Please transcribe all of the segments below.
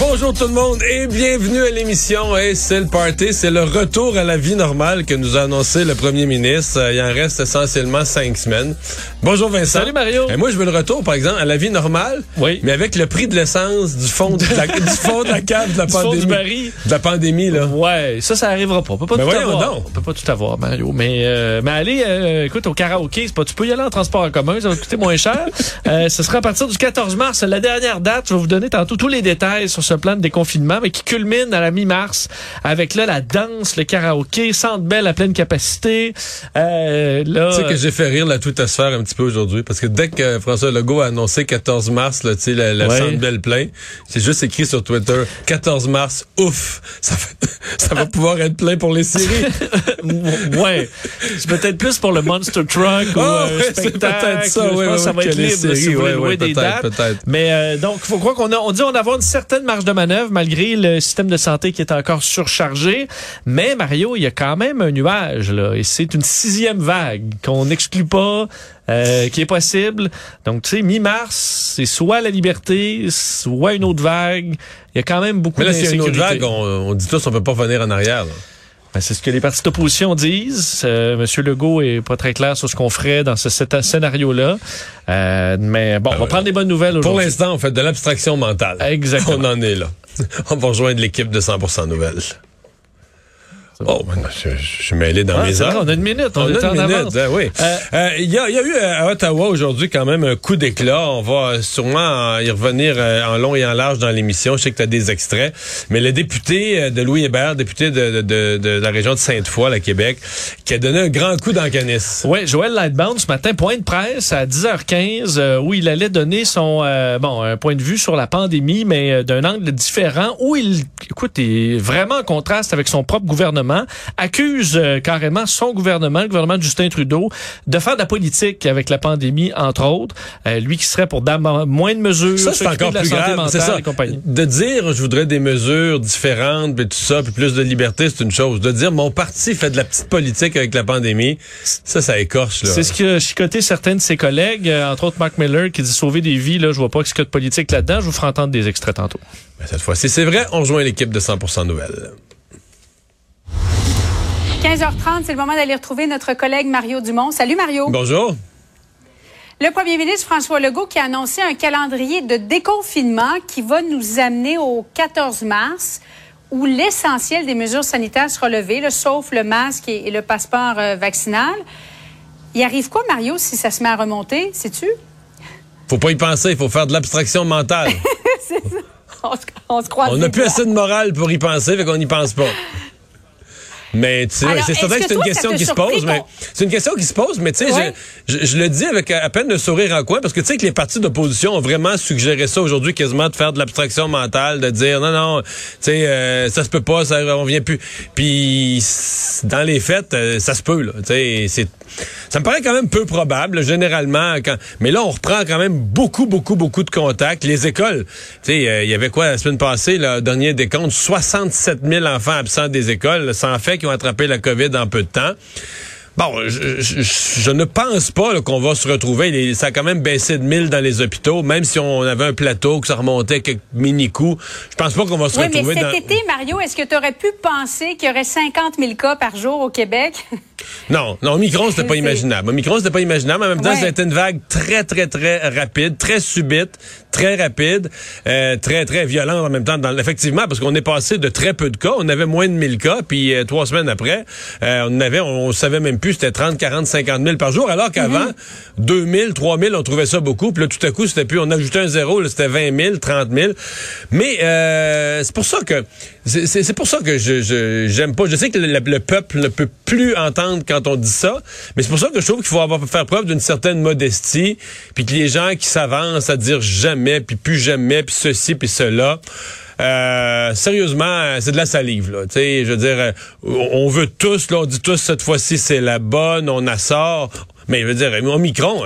Bonjour tout le monde et bienvenue à l'émission. Et c'est le party, c'est le retour à la vie normale que nous a annoncé le premier ministre. Il en reste essentiellement cinq semaines. Bonjour Vincent. Salut Mario. Et moi je veux le retour par exemple à la vie normale, Oui. mais avec le prix de l'essence du fond de la, du fond de la cave de la Du fond pandémie. du baril. De la pandémie là. Ouais, ça, ça arrivera pas. On peut pas Ben tout avoir. donc. On peut pas tout avoir, Mario. Mais, euh, mais allez, euh, écoute, au karaoké, c'est pas, tu peux y aller en transport en commun, ça va coûter moins cher. euh, ce sera à partir du 14 mars, la dernière date. Je vais vous donner tantôt tous les détails sur ce plan de déconfinement, mais qui culmine à la mi-mars avec là la danse, le karaoké, Centre Bell à pleine capacité. Euh, là, Tu sais que j'ai fait rire la twittosphère un petit peu aujourd'hui parce que dès que François Legault a annoncé 14 mars, là, tu sais, le, Ouais. centre belle plein, c'est juste écrit sur Twitter 14 mars, ouf, ça, fait- ça va pouvoir être plein pour les séries. ouais, c'est peut-être plus pour le Monster Truck ou Ah, un ouais, spectacle. peut-être ça, Je ouais, pense que ça va être libre séries, si vous voulez ouais, louer des peut-être, dates. peut-être. Mais euh, donc, il faut croire qu'on a, on dit on avoir une certaine marge de manœuvre malgré le système de santé qui est encore surchargé. Mais Mario, il y a quand même un nuage là, et c'est une sixième vague qu'on n'exclut pas. euh, qui est possible. Donc, tu sais, mi-mars, c'est soit la liberté, soit une autre vague. Il y a quand même beaucoup Mais là, s'il y a une autre vague, on, on dit tous on peut pas revenir en arrière. là. Ben, c'est ce que les partis d'opposition disent. Euh, Monsieur Legault est pas très clair sur ce qu'on ferait dans ce, cet- scénario-là. Euh, mais bon, on va prendre des bonnes nouvelles Pour aujourd'hui. l'instant, on fait de l'abstraction mentale. Exactement. On en est là. On va rejoindre l'équipe de 100% Nouvelles. Oh, je, je suis mêlé dans Ah, mes vrai, heures. on a une minute, on, On est a en une avance. minute, hein, oui. Euh, Euh, Il y, a, y a eu euh, à Ottawa aujourd'hui quand même un coup d'éclat. On va sûrement euh, y revenir euh, en long et en large dans l'émission. Je sais que tu as des extraits. Mais le député euh, de Louis Hébert, député de, de, de, de la région de Sainte-Foy, à Québec, qui a donné un grand coup dans le canis. Oui, Joël Lightbound, ce matin, point de presse à 10h15, euh, où il allait donner son euh, bon un point de vue sur la pandémie, mais euh, d'un angle différent, où il, écoute, est vraiment en contraste avec son propre gouvernement, accuse euh, carrément son gouvernement, le gouvernement de Justin Trudeau, de faire de la politique avec la pandémie, entre autres. Euh, lui qui serait pour moins de mesures, Ça, c'est encore plus grave. C'est ça. De dire, je voudrais des mesures différentes, puis tout ça, puis plus de liberté, c'est une chose. De dire, mon parti fait de la petite politique avec la pandémie, ça, ça écorche. C'est ce qui a chicoté certains de ses collègues, euh, entre autres Mark Miller, qui dit sauver des vies. Là, je vois pas ce qu'il y a de politique là-dedans. Je vous ferai entendre des extraits tantôt. Cette fois-ci, c'est vrai, on rejoint l'équipe de 100% Nouvelles. 15h30, c'est le moment d'aller retrouver notre collègue Mario Dumont. Salut Mario. Bonjour. Le premier ministre François Legault qui a annoncé un calendrier de déconfinement qui va nous amener au 14 mars où l'essentiel des mesures sanitaires sera levé, là, sauf le masque et, et le passeport euh, vaccinal. Il arrive quoi, Mario, si ça se met à remonter, sais-tu? Faut pas y penser, il faut faire de l'abstraction mentale. On se, on se croise On les n'a plus doigts. assez de morale pour y penser, fait qu'on n'y pense pas. Mais tu sais, c'est certain que c'est une ça question qui se pose, mais c'est une question qui se pose, mais tu sais, Ouais. je, je, je le dis avec à peine de sourire en coin, parce que tu sais que les partis d'opposition ont vraiment suggéré ça aujourd'hui, quasiment de faire de l'abstraction mentale, de dire non, non, tu sais, euh, ça se peut pas, ça, on vient plus. Puis dans les faits, euh, ça se peut là. Tu sais, c'est, ça me paraît quand même peu probable, généralement. Quand, mais là, on reprend quand même beaucoup, beaucoup, beaucoup de contacts. Les écoles, tu sais, euh, il y avait quoi la semaine passée, le dernier décompte, 67 000 enfants absents des écoles, sans fait qui ont attrapé la COVID en peu de temps. Bon, je, je- je- je ne pense pas qu'on va se retrouver. Les- ça a quand même baissé de 1000 dans les hôpitaux, même si on avait un plateau, que ça remontait quelques mini-coups. Je pense pas qu'on va se Oui, mais retrouver cet dans... été, Mario, est-ce que tu aurais pu penser qu'il y aurait 50 000 cas par jour au Québec? Non, non, Omicron, c'était pas imaginable. Omicron, c'était pas imaginable. En même temps, Ouais. ça a été une vague très, très, très rapide, très subite, très rapide, euh, très, très violente en même temps. Dans, effectivement, parce qu'on est passé de très peu de cas. On avait moins de 1000 cas, puis euh, trois semaines après, euh, on avait, on, on savait même plus, c'était 30, 40, 50 000 par jour, alors qu'avant, 2000, 3000, on trouvait ça beaucoup. Puis là, tout à coup, c'était plus, on ajoutait un zéro, là, c'était 20 000, 30 000. Mais euh, c'est pour ça que, c'est- pour ça que je je- j'aime pas. Je sais que le, le peuple ne peut plus entendre quand on dit ça, mais c'est pour ça que je trouve qu'il faut avoir faire preuve d'une certaine modestie, puis que les gens qui s'avancent à dire jamais, puis plus jamais, puis ceci, puis cela. Euh, sérieusement, euh, c'est de la salive, là. Tu sais, je veux dire, euh, on veut tous, là, on dit tous cette fois-ci c'est la bonne, on assort. Mais je veux dire, Omicron,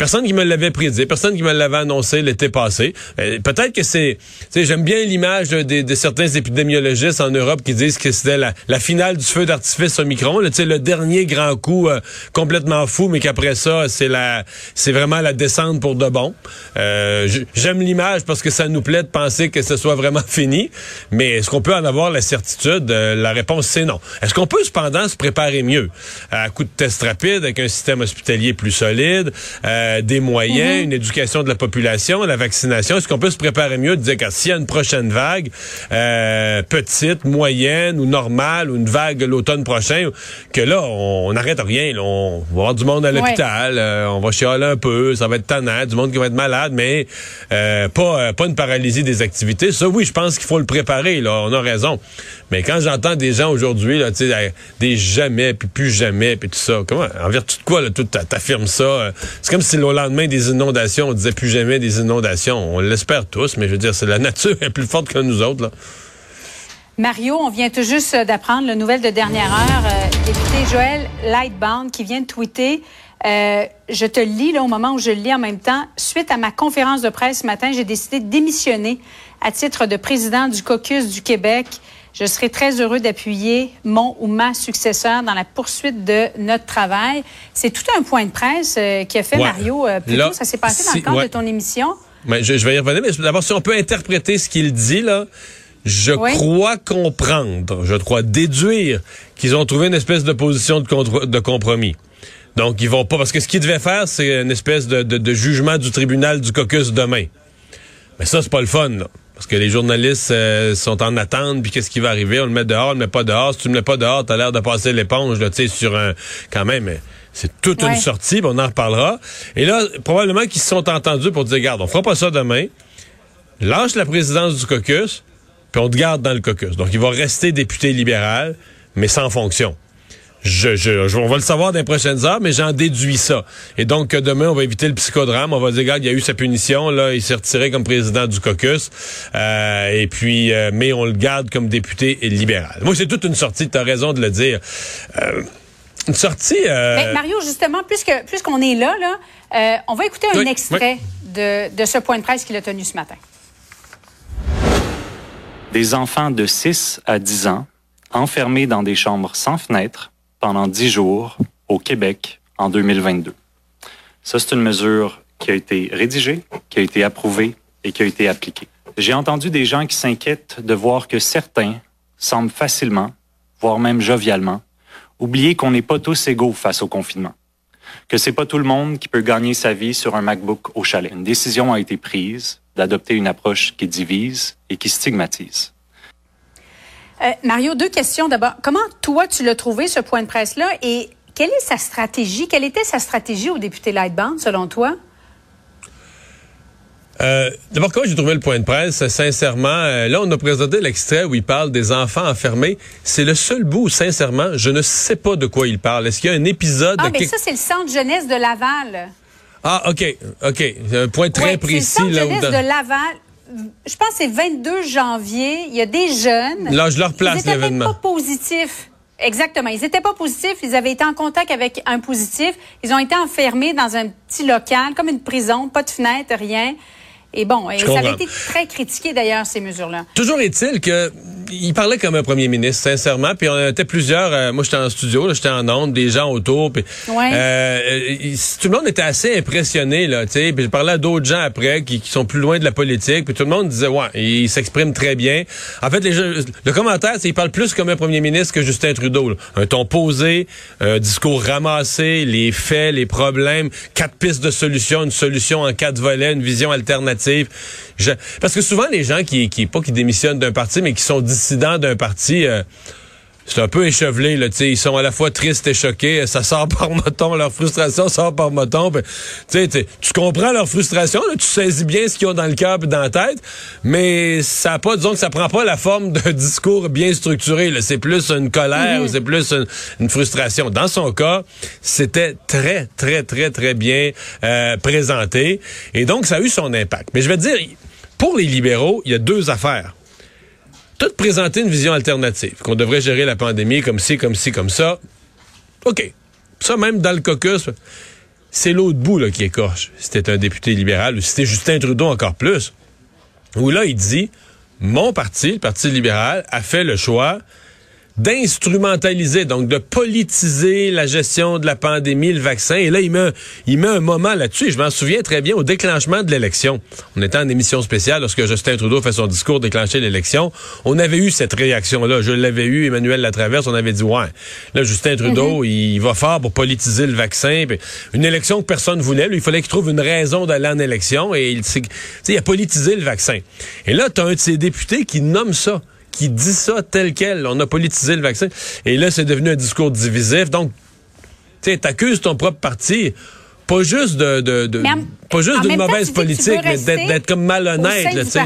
Personne qui me l'avait prédit, personne qui me l'avait annoncé l'été passé. Euh, Peut-être que c'est, j'aime bien l'image de, certains épidémiologistes en Europe qui disent que c'était la, finale du feu d'artifice Omicron, là, tu sais, le dernier grand coup euh, complètement fou, mais qu'après ça, c'est la, c'est vraiment la descente pour de bon. Euh, j'aime l'image parce que ça nous plaît de penser que ce soit vraiment fini, mais est-ce qu'on peut en avoir la certitude? Euh, La réponse c'est non. Est-ce qu'on peut cependant se préparer mieux? À coup de tests rapides, avec un système hospitalier plus solide, des moyens, une éducation de la population, la vaccination Est-ce qu'on peut se préparer mieux de dire que s'il y a une prochaine vague, euh, petite, moyenne ou normale, ou une vague l'automne prochain, que là on n'arrête rien, là. on va avoir du monde à l'hôpital, euh, on va chialer un peu, ça va être tannant, du monde qui va être malade, mais euh, pas euh, pas une paralysie des activités. Ça oui, je pense qu'il faut le préparer. Là, on a raison. Mais quand j'entends des gens aujourd'hui, là, tu sais, euh, des jamais, puis plus jamais, puis tout ça, comment, en vertu de quoi, là, tout t'a- t'affirmes ça? euh, C'est comme si au lendemain des inondations, on disait plus jamais des inondations. On l'espère tous, mais je veux dire, c'est la nature est plus forte que nous autres, là. Mario, on vient tout juste d'apprendre le nouvelle de dernière heure. Euh, député Joël Lightbound qui vient de tweeter. euh, je te lis là au moment où je le lis en même temps. Suite à ma conférence de presse ce matin, j'ai décidé de démissionner à titre de président du caucus du Québec. Je serai très heureux d'appuyer mon ou ma successeur dans la poursuite de notre travail. C'est tout un point de presse euh, qui a fait Ouais. Mario euh, plus tôt. Ça s'est passé dans le cadre ouais. de ton émission? Mais je, je vais y revenir, mais d'abord, si on peut interpréter ce qu'il dit, là, je Oui. crois comprendre, je crois déduire qu'ils ont trouvé une espèce de position de, contre- de compromis. Donc, ils vont pas, parce que ce qu'ils devaient faire, c'est une espèce de, de- de jugement du tribunal du caucus demain. Mais ça, c'est pas le fun, là. Parce que les journalistes euh, sont en attente, puis qu'est-ce qui va arriver? On le met dehors, on le met pas dehors. Si tu le mets pas dehors, t'as l'air de passer l'éponge, là, tu sais, sur un... Quand même, mais c'est toute Ouais. une sortie, on en reparlera. Et là, probablement qu'ils se sont entendus pour dire, regarde, on fera pas ça demain. Lâche la présidence du caucus, puis on te garde dans le caucus. Donc, il va rester député libéral, mais sans fonction. Je, je, je- on va le savoir dans les prochaines heures, mais j'en déduis ça. Et donc, que demain, on va éviter le psychodrame. On va dire, regarde, il y a eu sa punition, là, il s'est retiré comme président du caucus. Euh, et puis, euh, mais on le garde comme député libéral. Moi, c'est toute une sortie, tu as raison de le dire. Euh, une sortie... euh, Ben, Mario, justement, puisque puisqu'on est là, là euh, on va écouter un Oui, extrait de, de ce point de presse qu'il a tenu ce matin. des enfants de 6 à 10 ans enfermés dans des chambres sans fenêtres pendant 10 jours au Québec en 2022. Ça, c'est une mesure qui a été rédigée, qui a été approuvée et qui a été appliquée. J'ai entendu des gens qui s'inquiètent de voir que certains semblent facilement, voire même jovialement, oublier qu'on n'est pas tous égaux face au confinement que c'est pas tout le monde qui peut gagner sa vie sur un MacBook au chalet. Une décision a été prise d'adopter une approche qui divise et qui stigmatise. Euh, Mario, deux questions d'abord. Comment toi tu l'as trouvé ce point de presse là et quelle est sa stratégie? Quelle était sa stratégie au député Lightbound selon toi? Euh, D'abord, comment j'ai trouvé le point de presse? Sincèrement, euh, là, on a présenté l'extrait où il parle des enfants enfermés. C'est le seul bout où, sincèrement, je ne sais pas de quoi il parle. Est-ce qu'il y a un épisode... Ah, mais quelque- ça c'est le centre jeunesse de Laval. Ah, OK, OK. Un point très Ouais, précis. C'est le là, centre où jeunesse dans- de Laval. Je pense que c'est 22 janvier. Il y a des jeunes. Là, je leur place l'événement. pas positifs. Exactement. Ils n'étaient pas positifs. Ils avaient été en contact avec un positif. Ils ont été enfermés dans un petit local, comme une prison, pas de fenêtre, rien. Et bon, et ça avait été très critiqué d'ailleurs, ces mesures-là. Toujours est-il que il parlait comme un premier ministre, sincèrement. Puis on était plusieurs. euh, moi, j'étais en studio, j'étais en onde, des gens autour. Puis Ouais. euh, il- tout le monde était assez impressionné, là. Tu sais, puis je parlais à d'autres gens après qui, qui sont plus loin de la politique. Puis tout le monde disait, ouais, il s'exprime très bien. En fait, les gens, le commentaire, c'est qu'il parle plus comme un premier ministre que Justin Trudeau. là. Un ton posé, un discours ramassé, les faits, les problèmes, quatre pistes de solutions, une solution en quatre volets, une vision alternative. Je- parce que souvent, les gens qui, qui, pas qui démissionnent d'un parti, mais qui sont dissidents d'un parti, euh, c'est un peu échevelé, là, ils sont à la fois tristes et choqués, ça sort par moton, leur frustration sort par moton, puis, tu comprends leur frustration, là, tu saisis bien ce qu'ils ont dans le cœur et dans la tête, mais ça a pas, disons que ça prend pas la forme d'un discours bien structuré, c'est plus une colère, ou c'est plus une, une frustration. Dans son cas, c'était très, très, très, très bien euh, présenté, et donc ça a eu son impact. Mais je vais te dire, pour les libéraux, il y a deux affaires tout présenter une vision alternative, qu'on devrait gérer la pandémie comme ci, comme ci, comme ça. OK. Ça, même dans le caucus. c'est l'autre bout qui écorche. C'était un député libéral ou c'était Justin Trudeau encore plus. Où là, il dit, mon parti, le Parti libéral, a fait le choix d'instrumentaliser, donc de politiser la gestion de la pandémie, le vaccin. Et là, il met, il met un moment là-dessus. Je m'en souviens très bien au déclenchement de l'élection. On était en émission spéciale lorsque Justin Trudeau fait son discours déclencher l'élection. On avait eu cette réaction-là. Je l'avais eu, Emmanuel Latraverse, on avait dit, ouais, là, Justin Trudeau, il va fort pour politiser le vaccin. une élection que personne voulait. il fallait qu'il trouve une raison d'aller en élection et il, il a politisé le vaccin. Et là, tu as un de ses députés qui nomme ça qui dit ça tel quel. On a politisé le vaccin. Et là, c'est devenu un discours divisif. Donc, tu t'accuses ton propre parti pas juste de, de, pas juste d'une mauvaise politique, mais d'être comme malhonnête. Là,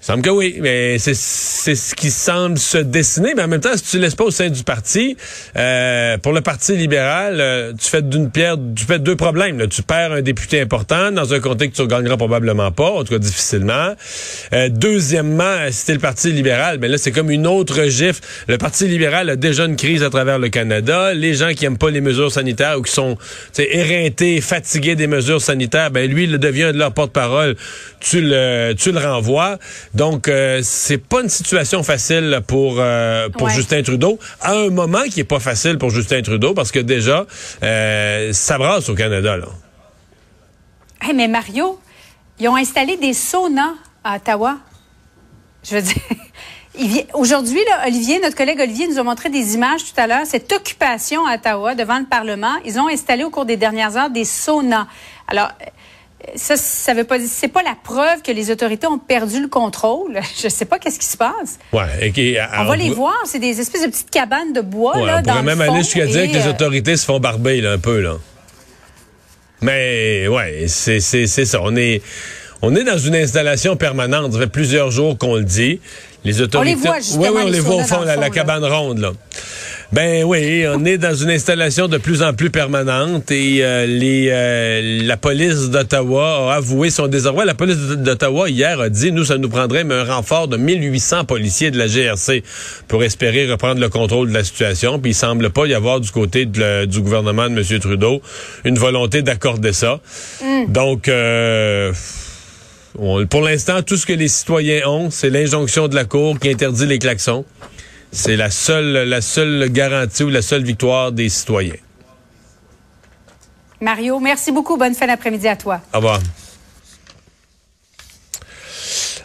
semble que oui, mais c'est ce qui semble se dessiner. Mais en même temps, si tu laisses pas au sein du parti, euh, pour le Parti libéral, euh, tu fais d'une pierre, tu fais deux problèmes. Tu perds un député important dans un contexte que tu gagneras probablement pas, en tout cas difficilement. Euh, deuxièmement, si t'es le Parti libéral, ben là c'est comme une autre gifle. Le Parti libéral a déjà une crise à travers le Canada. Les gens qui aiment pas les mesures sanitaires ou qui sont éreintés, fatigués des mesures sanitaires, ben lui, il devient de leur porte-parole. Tu le, tu le renvoies. Donc, euh, c'est pas une situation facile pour euh, pour Justin Trudeau, à un moment qui est pas facile pour Justin Trudeau, parce que déjà, euh, ça brasse au Canada. Là. mais Mario, ils ont installé des saunas à Ottawa. Je veux dire... Aujourd'hui, Olivier, notre collègue Olivier nous a montré des images tout à l'heure. Cette occupation à Ottawa devant le Parlement, ils ont installé au cours des dernières heures des saunas. Alors, ça, ça veut pas c'est pas la preuve que les autorités ont perdu le contrôle. Je sais pas qu'est-ce qui se passe. Ouais, on va les voir, c'est des espèces de petites cabanes de bois là, on pourrait même aller jusqu'à dire que les euh, autorités se font barber là, un peu là. Mais ouais, c'est ça, on est on est dans une installation permanente, ça fait plusieurs jours qu'on le dit. Les autorités On les voit justement. Oui, oui, on les voit au fond, la, la cabane ronde là. Ben oui, on est dans une installation de plus en plus permanente et euh, les, euh, la police d'Ottawa a avoué son désarroi. La police d'Ottawa hier a dit, nous, ça nous prendrait un renfort de 1800 policiers de la GRC pour espérer reprendre le contrôle de la situation. Puis il semble pas y avoir du côté du gouvernement de M. Trudeau une volonté d'accorder ça. Mm. Donc... Euh, pour l'instant, tout ce que les citoyens ont, c'est l'injonction de la Cour qui interdit les klaxons. C'est la seule, la seule garantie ou la seule victoire des citoyens. Mario, merci beaucoup. Bonne fin d'après-midi à toi. Au revoir.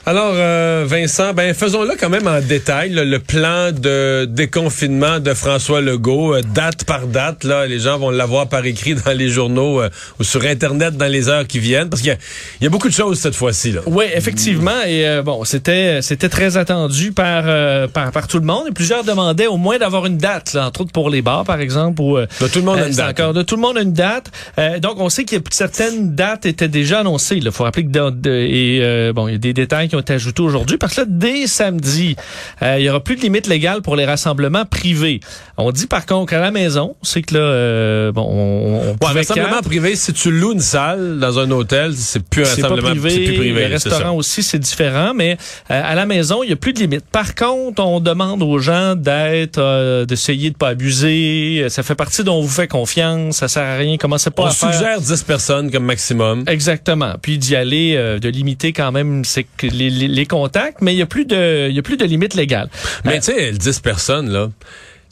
Alors, euh, Vincent, ben faisons-le quand même en détail, le plan de déconfinement de François Legault, euh, date par date. Là, les gens vont l'avoir par écrit dans les journaux euh, ou sur Internet dans les heures qui viennent, parce qu'il y, a beaucoup de choses cette fois-ci. Oui, effectivement. Et bon, c'était c'était très attendu par, par, par tout le monde. Et plusieurs demandaient au moins d'avoir une date, là, entre autres pour les bars, par exemple. De tout le monde a une date. Encore, de tout le monde a une date. donc, on sait que certaines dates étaient déjà annoncées. Il faut rappeler que et bon, il y a des détails qui ont été ajoutés aujourd'hui parce que dès samedi, euh, il y aura plus de limite légale pour les rassemblements privés. On dit par contre qu'à la maison, c'est que là, euh, bon, on, on rassemblement privé, si tu loues une salle dans un hôtel, c'est plus un rassemblement privé. Plus privé. Les restaurants aussi, c'est différent, mais euh, à la maison, il y a plus de limite. Par contre, on demande aux gens d'être, d'essayer de pas abuser. Ça fait partie dont vous fait confiance. Ça sert à rien. Commencez pas on à suggère 10 personnes comme maximum. Exactement. Puis d'y aller, de limiter quand même, c'est que les les contacts, mais il y a plus de il y a plus de limite légale. Mais euh, tu sais, 10 personnes là.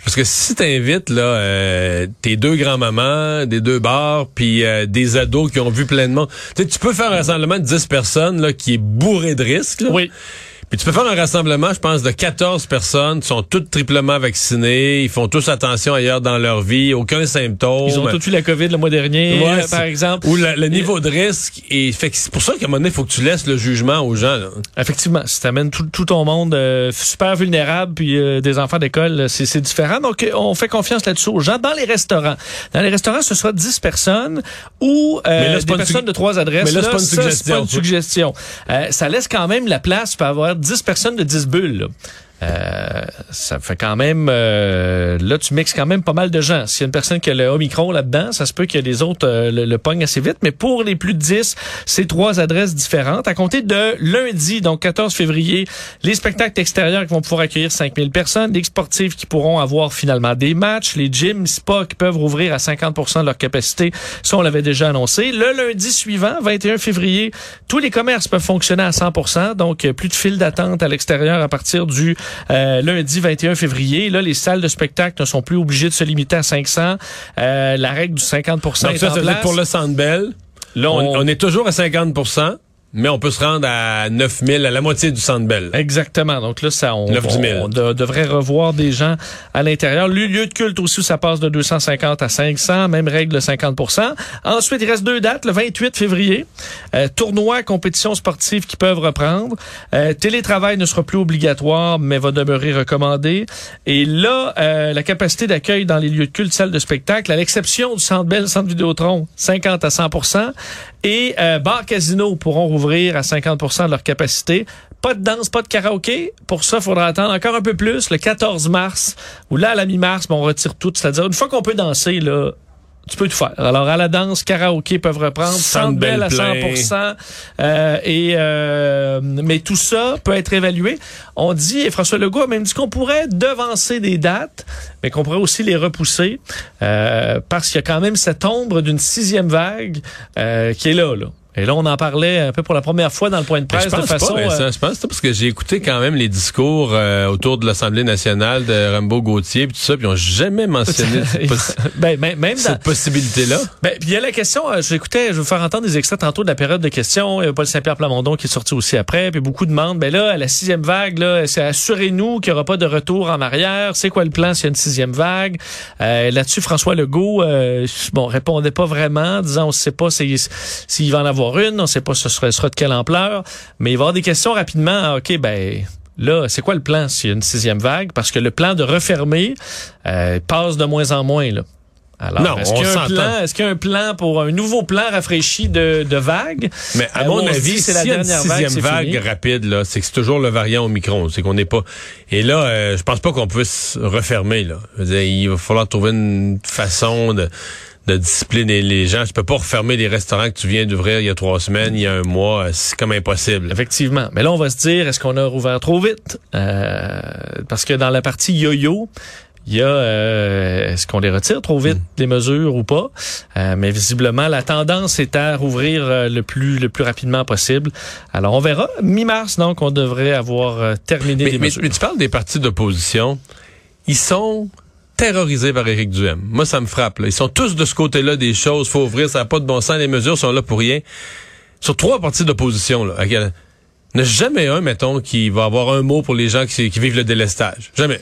Parce que si t'invites là euh, tes deux grands-mamans, des deux bars, puis euh, des ados qui ont vu plein de monde, tu peux faire un rassemblement de 10 personnes là qui est bourré de risques. Oui. Puis tu peux faire un rassemblement, je pense, de 14 personnes, sont toutes triplement vaccinées, ils font tous attention ailleurs dans leur vie, aucun symptôme. Ils ont tous eu la COVID le mois dernier, par exemple. Ou le niveau de risque. Et fait c'est pour ça qu'à un moment donné, il faut que tu laisses le jugement aux gens. Là. Effectivement, si tu amènes tout, tout, ton monde euh, super vulnérable, puis euh, des enfants d'école, c'est différent. Donc, on fait confiance là-dessus aux gens. Dans les restaurants, dans les restaurants, ce soit 10 personnes ou euh, des personnes de trois adresses. Mais là, c'est pas une suggestion. Pas une suggestion. ça laisse quand même la place pour avoir 10 personnes de 10 bulles. Euh, ça fait quand même... euh, là, tu mixes quand même pas mal de gens. S'il y a une personne qui a le Omicron là-dedans, ça se peut que les autres euh, le, le pognent assez vite. Mais pour les plus de 10, c'est trois adresses différentes. À compter de lundi, donc 14 février, les spectacles extérieurs qui vont pouvoir accueillir 5000 personnes, les sportifs qui pourront avoir finalement des matchs, les gyms, spas qui peuvent rouvrir à 50% de leur capacité. Ça, on l'avait déjà annoncé. Le lundi suivant, 21 février, tous les commerces peuvent fonctionner à 100% donc euh, plus de files d'attente à l'extérieur à partir du euh, lundi 21 février. Là, les salles de spectacle ne sont plus obligées de se limiter à 500. Euh, la règle du 50 Donc est ça, en ça place. pour le Centre Bell, Là, on, on- on est toujours à 50 mais on peut se rendre à 9000, à la moitié du Centre Bell. Exactement. Donc là, ça, on, 9-10 000. on de- devrait revoir des gens à l'intérieur. Le lieu de culte aussi, ça passe de 250 à 500, même règle de 50% Ensuite, il reste deux dates. Le 28 février, euh, tournoi, compétition sportive qui peuvent reprendre. Euh, télétravail ne sera plus obligatoire, mais va demeurer recommandé. Et là, euh, la capacité d'accueil dans les lieux de culte, salles de spectacle, à l'exception du Centre Bell, Centre Vidéotron, 50 à 100% et euh, bar casino pourront rouvrir à 50 de leur capacité. Pas de danse, pas de karaoké. Pour ça, il faudra attendre encore un peu plus, le 14 mars, ou là, à la mi-mars, on retire tout. C'est-à-dire, une fois qu'on peut danser, là, tu peux tout faire. Alors, à la danse, karaoké peuvent reprendre, Centre Centre Bell à Bell 100 euh, et euh, Mais tout ça peut être évalué. On dit, et François Legault a même dit qu'on pourrait devancer des dates, mais qu'on pourrait aussi les repousser, euh, parce qu'il y a quand même cette ombre d'une sixième vague euh, qui est là, là. Et là, on en parlait un peu pour la première fois dans le point de Mais presse je pense de façon... pas, ça, euh, je pense que c'est parce que j'ai écouté quand même les discours euh, autour de l'Assemblée nationale de Rambo Gauthier puis tout ça, puis ils ont jamais mentionné cette, possi- ben, même dans, cette possibilité-là. Ben, puis il y a la question, euh, j'écoutais, je vais vous faire entendre des extraits tantôt de la période de questions. Il y a Paul Saint-Pierre Plamondon qui est sorti aussi après, puis beaucoup demandent, ben là, à la sixième vague, là, c'est assurez-nous qu'il n'y aura pas de retour en arrière. C'est quoi le plan s'il y a une sixième vague? Euh, Là-dessus, François Legault, euh, bon, répondait pas vraiment, disant, on ne sait pas s'il s'il va en avoir une, on ne sait pas ce sera, sera de quelle ampleur, mais il va y avoir des questions rapidement. Ah, OK, ben... Là, c'est quoi le plan s'il y a une sixième vague? Parce que le plan de refermer euh, passe de moins en moins. Là. Alors, est-ce qu'il y a un plan, est-ce qu'il y a un plan pour un nouveau plan rafraîchi de, de vagues? Mais à Euh, mon avis, c'est c'est la dernière vague, sixième vague, rapide, là, c'est que c'est toujours le variant Omicron. C'est qu'on n'est pas. Et là, euh, je pense pas qu'on puisse refermer. Là. Je veux dire, il va falloir trouver une façon de de discipliner les gens. Je peux pas refermer les restaurants que tu viens d'ouvrir il y a trois semaines, il y a un mois. C'est comme impossible. Effectivement. Mais là, on va se dire, est-ce qu'on a rouvert trop vite? Euh, parce que dans la partie yo-yo, il y a euh, est-ce qu'on les retire trop vite les mesures ou pas? Euh, mais visiblement la tendance est à rouvrir euh, le plus le plus rapidement possible alors on verra mi-mars donc on devrait avoir terminé Mais, les mais- mesures mais tu parles des partis d'opposition. Ils sont terrorisés par Éric Duhem. Moi, ça me frappe. là. Ils sont tous de ce côté-là des choses. faut ouvrir, ça n'a pas de bon sens. Les mesures sont là pour rien. Sur trois partis d'opposition, là, il n'y a jamais un, mettons, qui va avoir un mot pour les gens qui, qui vivent le délestage. Jamais.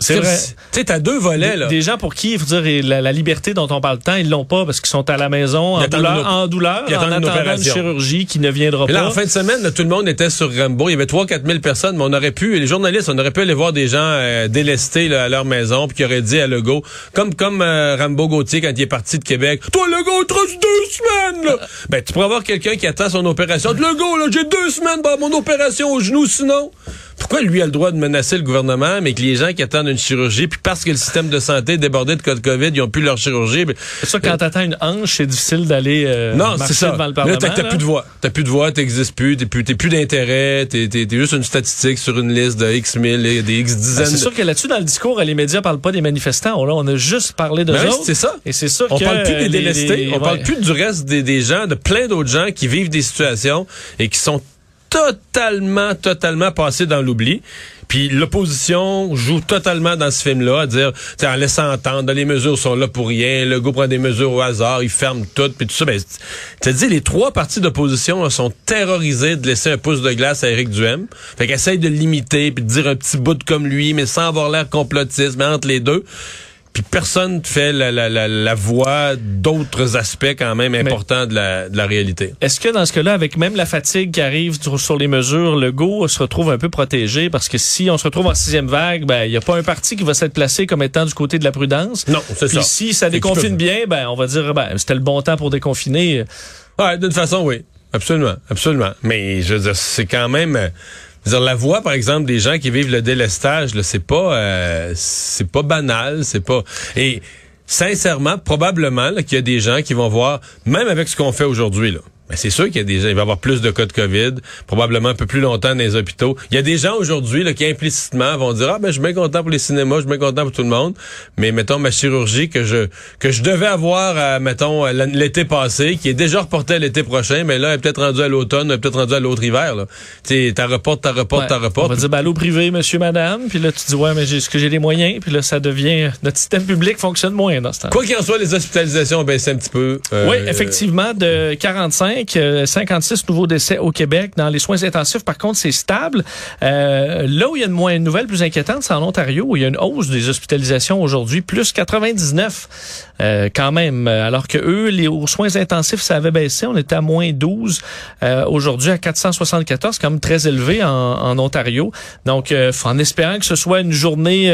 C'est Tu vrai sais, t'as deux volets, là. Des, gens pour qui, il faut dire, la, la liberté dont on parle tant, ils l'ont pas parce qu'ils sont à la maison en douleur, une en douleur, en une attendant une opération. chirurgie qui ne viendra Et là, pas. en fin de semaine, là, tout le monde était sur Rambo. Il y avait 3-4 000 personnes, mais on aurait pu, et les journalistes, on aurait pu aller voir des gens euh, délestés là, à leur maison, puis qui auraient dit à Legault, comme comme euh, Rambo Gauthier quand il est parti de Québec, « Toi, Legault, reste deux semaines! Là. Ben, tu pourrais avoir quelqu'un qui attend son opération. « Legault, là, j'ai deux semaines pour mon opération au genou, sinon... » Pourquoi lui a le droit de menacer le gouvernement, mais que les gens qui attendent une chirurgie, puis parce que le système de santé est débordé de cas de COVID, ils ont plus leur chirurgie... ben, C'est sûr, quand t'attends une hanche, c'est difficile d'aller euh, non, marcher ça. devant le Parlement. t'as, plus de voix. T'as plus de voix, t'existes plus, t'es plus, t'es plus d'intérêt, t'es, juste une statistique sur une liste de X mille, et des X Ben, dizaines. c'est sûr que là-dessus, dans le discours, les médias parlent pas des manifestants. Là, on a juste parlé de Ben oui, c'est ça. Et c'est sûr On que parle plus des les- délestés, les- on parle plus du reste des, des gens, de plein d'autres gens qui vivent des situations et qui sont totalement, totalement passés dans l'oubli. Puis l'opposition joue totalement dans ce film-là, à dire, en laissant entendre, les mesures sont là pour rien, le gouvernement prend des mesures au hasard, il ferme tout, puis tout ça. Ben, tu dit, les trois partis d'opposition sont terrorisés de laisser un pouce de glace à Éric Duhem. Fait qu'ils essayent de limiter, puis de dire un petit bout de comme lui, mais sans avoir l'air complotiste, mais entre les deux. Puis personne fait la, la, la, la voix d'autres aspects quand même importants de la, de la réalité. Est-ce que dans ce cas-là, avec même la fatigue qui arrive sur les mesures, le go se retrouve un peu protégé? Parce que si on se retrouve en sixième vague, ben il n'y a pas un parti qui va s'être placé comme étant du côté de la prudence. Non, c'est Puis ça. si ça déconfine bien, ben on va dire ben c'était le bon temps pour déconfiner. Ouais, d'une façon, oui. Absolument, absolument. Mais je veux dire, c'est quand même... dire, la voix, par exemple, des gens qui vivent le délestage, c'est pas, euh, c'est pas banal, c'est pas. Et sincèrement, probablement qu'il y a des gens qui vont voir, même avec ce qu'on fait aujourd'hui, là. Ben, c'est sûr qu'il y a des gens, il va y avoir plus de cas de COVID, probablement un peu plus longtemps dans les hôpitaux. Il y a des gens aujourd'hui qui implicitement vont dire ah ben je suis bien content pour les cinémas, je suis bien content pour tout le monde, mais mettons ma chirurgie que je que je devais avoir euh, mettons euh, l'été passé, qui est déjà reportée à l'été prochain, mais là elle est peut-être rendue à l'automne, elle est peut-être rendue à l'autre hiver là. Tu t'as reporte, t'as reporte, t'as reporte. On va dire ben, allô privé, monsieur, madame, puis là tu dis ouais mais est-ce que j'ai les moyens, puis là ça devient notre système public fonctionne moins dans ce temps. Quoi qu'il en soit, les hospitalisations ont baissé un petit peu. Euh, oui, effectivement de 45 56 euh, nouveaux décès au Québec. Dans les soins intensifs, par contre, c'est stable. Euh, là où il y a une, moins, une nouvelle plus inquiétante, c'est en Ontario, où il y a une hausse des hospitalisations aujourd'hui, plus 99 euh, quand même. Alors que eux, les soins intensifs, ça avait baissé. On était à moins 12. Euh, aujourd'hui, à 474, quand même très élevé en, en Ontario. Donc, en espérant que ce soit une journée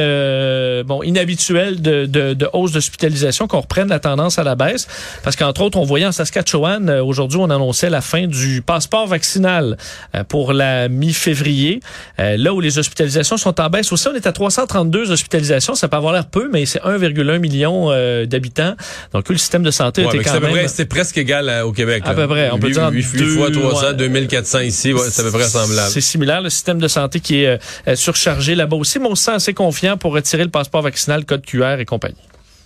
bon inhabituelle de, de, de hausse d'hospitalisation, qu'on reprenne la tendance à la baisse. Parce qu'entre autres, on voyait en Saskatchewan, aujourd'hui, on annonçait la fin du passeport vaccinal euh, pour la mi-février. Euh, là où les hospitalisations sont en baisse aussi, on est à 332 hospitalisations. Ça peut avoir l'air peu, mais c'est 1,1 million euh, d'habitants. Donc le système de santé était quand même... C'est presque égal au Québec. À peu près. On peut dire 8, fois 300, 2400 ici. c'est à peu près semblable. C'est similaire. Le système de santé qui est surchargé là-bas aussi, mais on se sent assez confiant pour retirer le passeport vaccinal, code QR et compagnie.